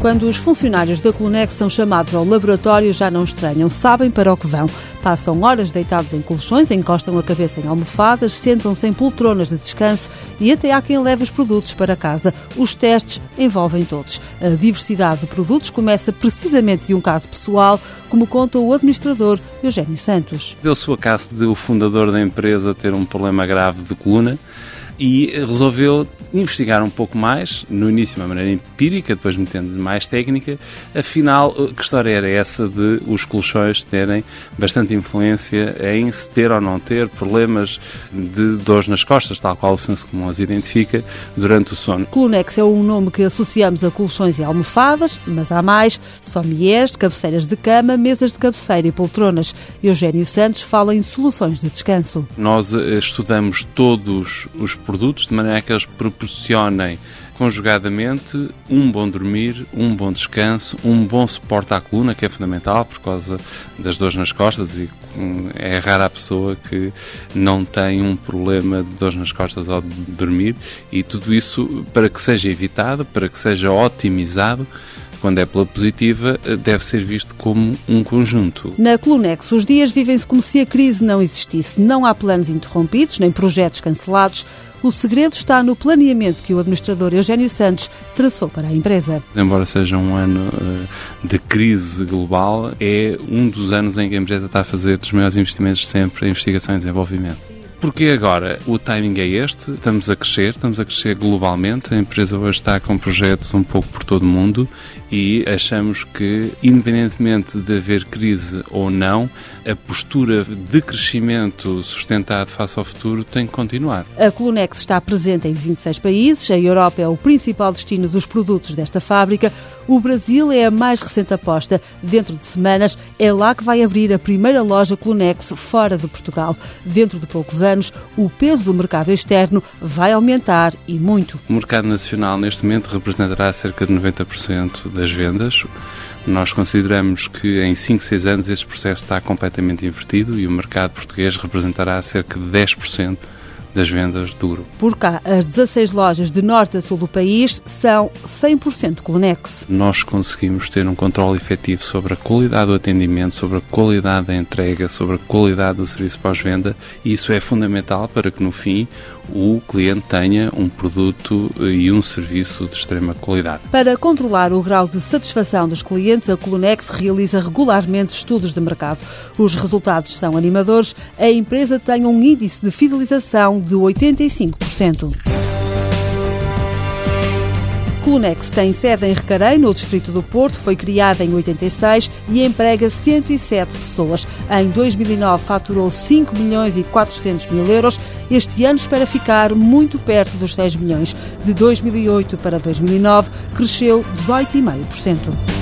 Quando os funcionários da Clunex são chamados ao laboratório, já não estranham, sabem para o que vão. Passam horas deitados em colchões, encostam a cabeça em almofadas, sentam-se em poltronas de descanso e até há quem leve os produtos para casa. Os testes envolvem todos. A diversidade de produtos começa precisamente de um caso pessoal, como conta o administrador Eugênio Santos. Deu-se o caso de o fundador da empresa ter um problema grave de coluna e resolveu investigar um pouco mais, no início de uma maneira empírica, depois metendo mais técnica. Afinal, que história era essa de os colchões terem bastante influência em se ter ou não ter problemas de dores nas costas, tal qual o senso comum as identifica, durante o sono. Clunex é um nome que associamos a colchões e almofadas, mas há mais, somiers, cabeceiras de cama, mesas de cabeceira e poltronas. Eugênio Santos fala em soluções de descanso. Nós eh, estudamos todos os produtos de maneira que eles proporcionem conjugadamente um bom dormir, um bom descanso, um bom suporte à coluna, que é fundamental por causa das dores nas costas e hum, é rara a pessoa que não tem um problema de dores nas costas ao dormir e tudo isso para que seja evitado, para que seja otimizado, quando é pela positiva, deve ser visto como um conjunto. Na Clunex, os dias vivem-se como se a crise não existisse. Não há planos interrompidos, nem projetos cancelados. O segredo está no planeamento que o administrador Eugênio Santos traçou para a empresa. Embora seja um ano de crise global, é um dos anos em que a empresa está a fazer os maiores investimentos sempre em investigação e desenvolvimento. Porque agora o timing é este, estamos a crescer, estamos a crescer globalmente, a empresa hoje está com projetos um pouco por todo o mundo e achamos que, independentemente de haver crise ou não, a postura de crescimento sustentado face ao futuro tem que continuar. A Clunex está presente em 26 países, a Europa é o principal destino dos produtos desta fábrica, o Brasil é a mais recente aposta. Dentro de semanas é lá que vai abrir a primeira loja Clunex fora de Portugal. Dentro de poucos o peso do mercado externo vai aumentar e muito. O mercado nacional neste momento representará cerca de 90% das vendas. Nós consideramos que em 5, 6 anos este processo está completamente invertido e o mercado português representará cerca de 10% das vendas do grupo. Por cá, as 16 lojas de norte a sul do país são 100% Colunex. Nós conseguimos ter um controle efetivo sobre a qualidade do atendimento, sobre a qualidade da entrega, sobre a qualidade do serviço pós-venda e isso é fundamental para que no fim o cliente tenha um produto e um serviço de extrema qualidade. Para controlar o grau de satisfação dos clientes, a Colunex realiza regularmente estudos de mercado. Os resultados são animadores. A empresa tem um índice de fidelização de 85%. Clunex tem sede em Recarei, no distrito do Porto, foi criada em 86 e emprega 107 pessoas. Em 2009 faturou 5 milhões e 400 mil euros. Este ano espera ficar muito perto dos 6 milhões. De 2008 para 2009 cresceu 18,5%.